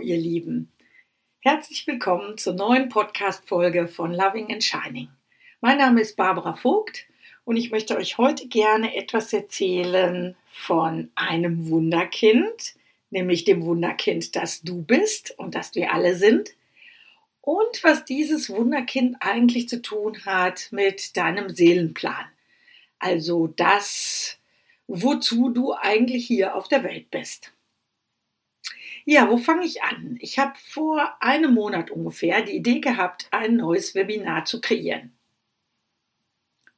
Ihr Lieben. Herzlich willkommen zur neuen Podcast-Folge von Loving and Shining. Mein Name ist Barbara Vogt und ich möchte euch heute gerne etwas erzählen von einem Wunderkind, nämlich dem Wunderkind, das du bist und das wir alle sind. Und was dieses Wunderkind eigentlich zu tun hat mit deinem Seelenplan. Also das, wozu du eigentlich hier auf der Welt bist. Ja, wo fange ich an? Ich habe vor einem Monat ungefähr die Idee gehabt, ein neues Webinar zu kreieren.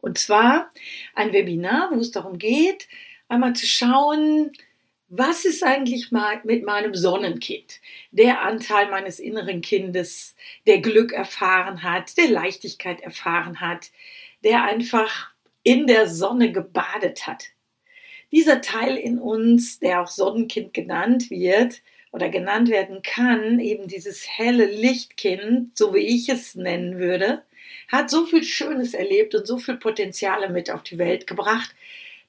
Und zwar ein Webinar, wo es darum geht, einmal zu schauen, was ist eigentlich mit meinem Sonnenkind? Der Anteil meines inneren Kindes, der Glück erfahren hat, der Leichtigkeit erfahren hat, der einfach in der Sonne gebadet hat. Dieser Teil in uns, der auch Sonnenkind genannt wird, oder genannt werden kann, eben dieses helle Lichtkind, so wie ich es nennen würde, hat so viel Schönes erlebt und so viel Potenziale mit auf die Welt gebracht,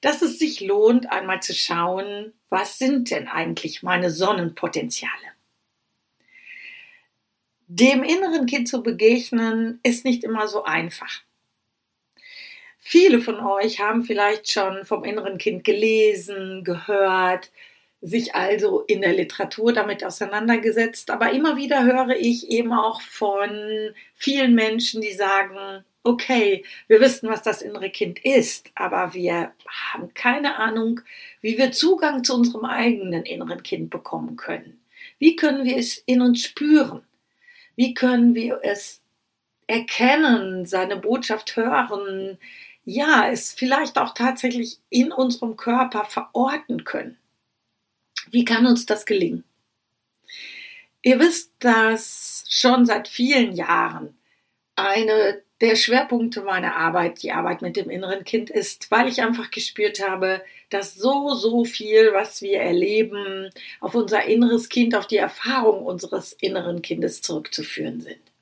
dass es sich lohnt, einmal zu schauen, was sind denn eigentlich meine Sonnenpotenziale? Dem inneren Kind zu begegnen, ist nicht immer so einfach. Viele von euch haben vielleicht schon vom inneren Kind gelesen, gehört, sich also in der Literatur damit auseinandergesetzt. Aber immer wieder höre ich eben auch von vielen Menschen, die sagen, okay, wir wissen, was das innere Kind ist, aber wir haben keine Ahnung, wie wir Zugang zu unserem eigenen inneren Kind bekommen können. Wie können wir es in uns spüren? Wie können wir es erkennen, seine Botschaft hören? Ja, es vielleicht auch tatsächlich in unserem Körper verorten können. Wie kann uns das gelingen? Ihr wisst, dass schon seit vielen Jahren eine der Schwerpunkte meiner Arbeit die Arbeit mit dem inneren Kind ist, weil ich einfach gespürt habe, dass so, so viel, was wir erleben, auf unser inneres Kind, auf die Erfahrung unseres inneren Kindes zurückzuführen sind.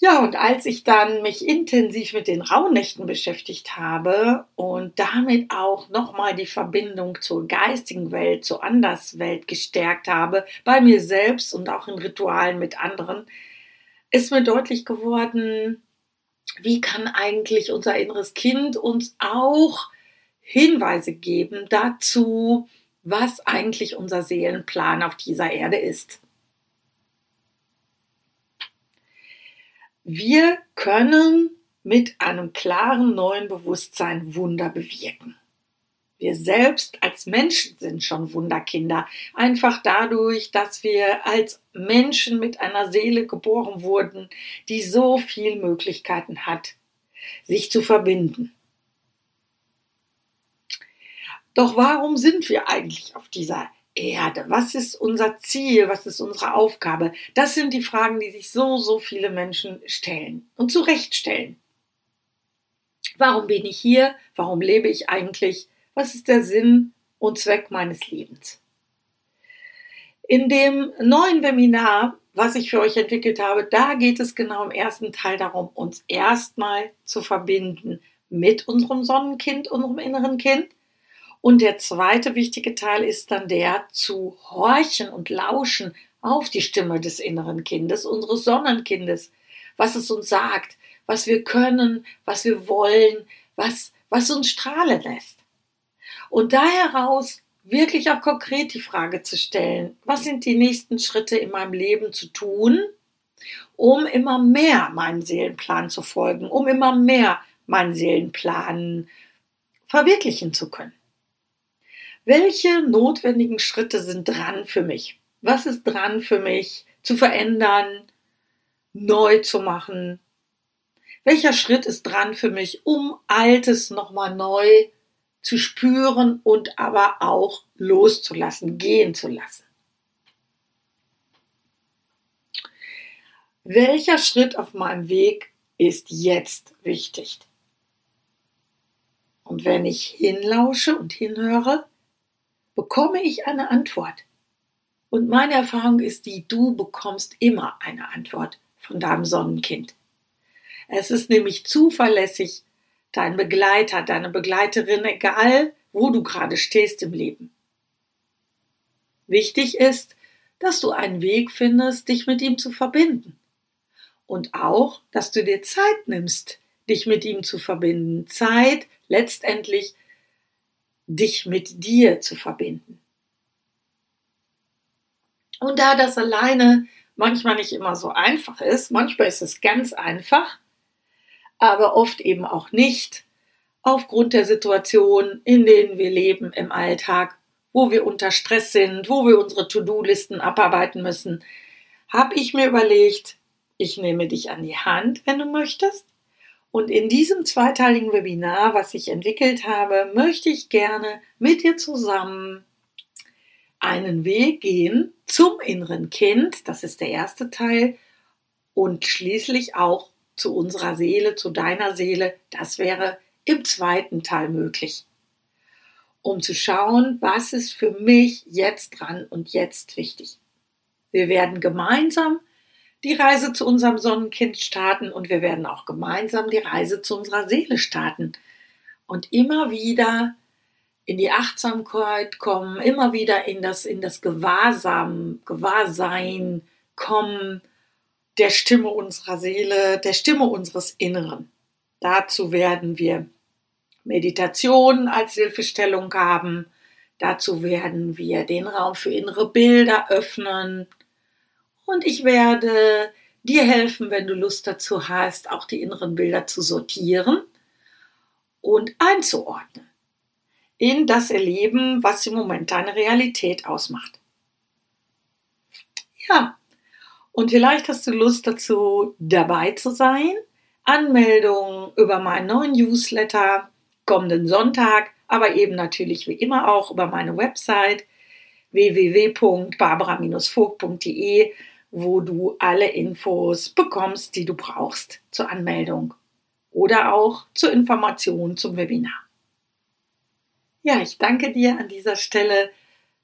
Ja, und als ich dann mich intensiv mit den Rauhnächten beschäftigt habe und damit auch nochmal die Verbindung zur geistigen Welt, zur Anderswelt gestärkt habe, bei mir selbst und auch in Ritualen mit anderen, ist mir deutlich geworden, wie kann eigentlich unser inneres Kind uns auch Hinweise geben dazu, was eigentlich unser Seelenplan auf dieser Erde ist. Wir können mit einem klaren neuen Bewusstsein Wunder bewirken. Wir selbst als Menschen sind schon Wunderkinder, einfach dadurch, dass wir als Menschen mit einer Seele geboren wurden, die so viele Möglichkeiten hat, sich zu verbinden. Doch warum sind wir eigentlich auf dieser Erde? Was ist unser Ziel? Was ist unsere Aufgabe? Das sind die Fragen, die sich so, so viele Menschen stellen und zu Recht stellen. Warum bin ich hier? Warum lebe ich eigentlich? Was ist der Sinn und Zweck meines Lebens? In dem neuen Webinar, was ich für euch entwickelt habe, da geht es genau im ersten Teil darum, uns erstmal zu verbinden mit unserem Sonnenkind, unserem inneren Kind und der zweite wichtige Teil ist dann der zu horchen und lauschen auf die Stimme des inneren Kindes, unseres Sonnenkindes, was es uns sagt, was wir können, was wir wollen, was, was uns strahlen lässt. Und da heraus wirklich auch konkret die Frage zu stellen, was sind die nächsten Schritte in meinem Leben zu tun, um immer mehr meinem Seelenplan zu folgen, um immer mehr meinen Seelenplan verwirklichen zu können. Welche notwendigen Schritte sind dran für mich? Was ist dran für mich zu verändern, neu zu machen? Welcher Schritt ist dran für mich, um Altes nochmal neu zu spüren und aber auch loszulassen, gehen zu lassen? Welcher Schritt auf meinem Weg ist jetzt wichtig? Und wenn ich hinlausche und hinhöre, bekomme ich eine Antwort. Und meine Erfahrung ist die, du bekommst immer eine Antwort von deinem Sonnenkind. Es ist nämlich zuverlässig dein Begleiter, deine Begleiterin, egal wo du gerade stehst im Leben. Wichtig ist, dass du einen Weg findest, dich mit ihm zu verbinden. Und auch, dass du dir Zeit nimmst, dich mit ihm zu verbinden. Zeit, letztendlich dich mit dir zu verbinden. Und da das alleine manchmal nicht immer so einfach ist, manchmal ist es ganz einfach, aber oft eben auch nicht, aufgrund der Situation, in denen wir leben im Alltag, wo wir unter Stress sind, wo wir unsere To-Do-Listen abarbeiten müssen, habe ich mir überlegt, ich nehme dich an die Hand, wenn du möchtest. Und in diesem zweiteiligen Webinar, was ich entwickelt habe, möchte ich gerne mit dir zusammen einen Weg gehen zum inneren Kind, das ist der erste Teil, und schließlich auch zu unserer Seele, zu deiner Seele, das wäre im zweiten Teil möglich. Um zu schauen, was ist für mich jetzt dran und jetzt wichtig. Wir werden gemeinsam die Reise zu unserem Sonnenkind starten und wir werden auch gemeinsam die Reise zu unserer Seele starten und immer wieder in die Achtsamkeit kommen, immer wieder in das, in das Gewahrsam, Gewahrsein kommen der Stimme unserer Seele, der Stimme unseres Inneren. Dazu werden wir Meditation als Hilfestellung haben. Dazu werden wir den Raum für innere Bilder öffnen. Und ich werde dir helfen, wenn du Lust dazu hast, auch die inneren Bilder zu sortieren und einzuordnen in das Erleben, was im Moment deine Realität ausmacht. Ja, und vielleicht hast du Lust dazu, dabei zu sein. Anmeldung über meinen neuen Newsletter kommenden Sonntag, aber eben natürlich wie immer auch über meine Website www.barbara-vogt.de, wo du alle Infos bekommst, die du brauchst zur Anmeldung oder auch zur Information zum Webinar. Ja, ich danke dir an dieser Stelle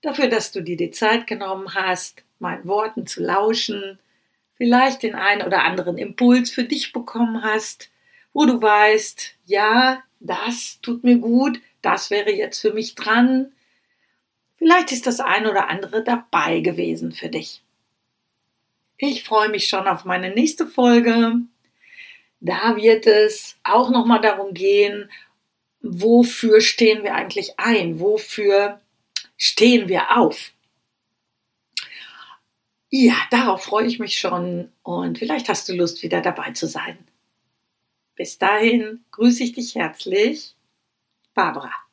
dafür, dass du dir die Zeit genommen hast, meinen Worten zu lauschen, vielleicht den einen oder anderen Impuls für dich bekommen hast, wo du weißt, ja, das tut mir gut, das wäre jetzt für mich dran. Vielleicht ist das ein oder andere dabei gewesen für dich. Ich freue mich schon auf meine nächste Folge. Da wird es auch nochmal darum gehen, wofür stehen wir eigentlich ein? Wofür stehen wir auf? Ja, darauf freue ich mich schon und vielleicht hast du Lust, wieder dabei zu sein. Bis dahin grüße ich dich herzlich, Barbara.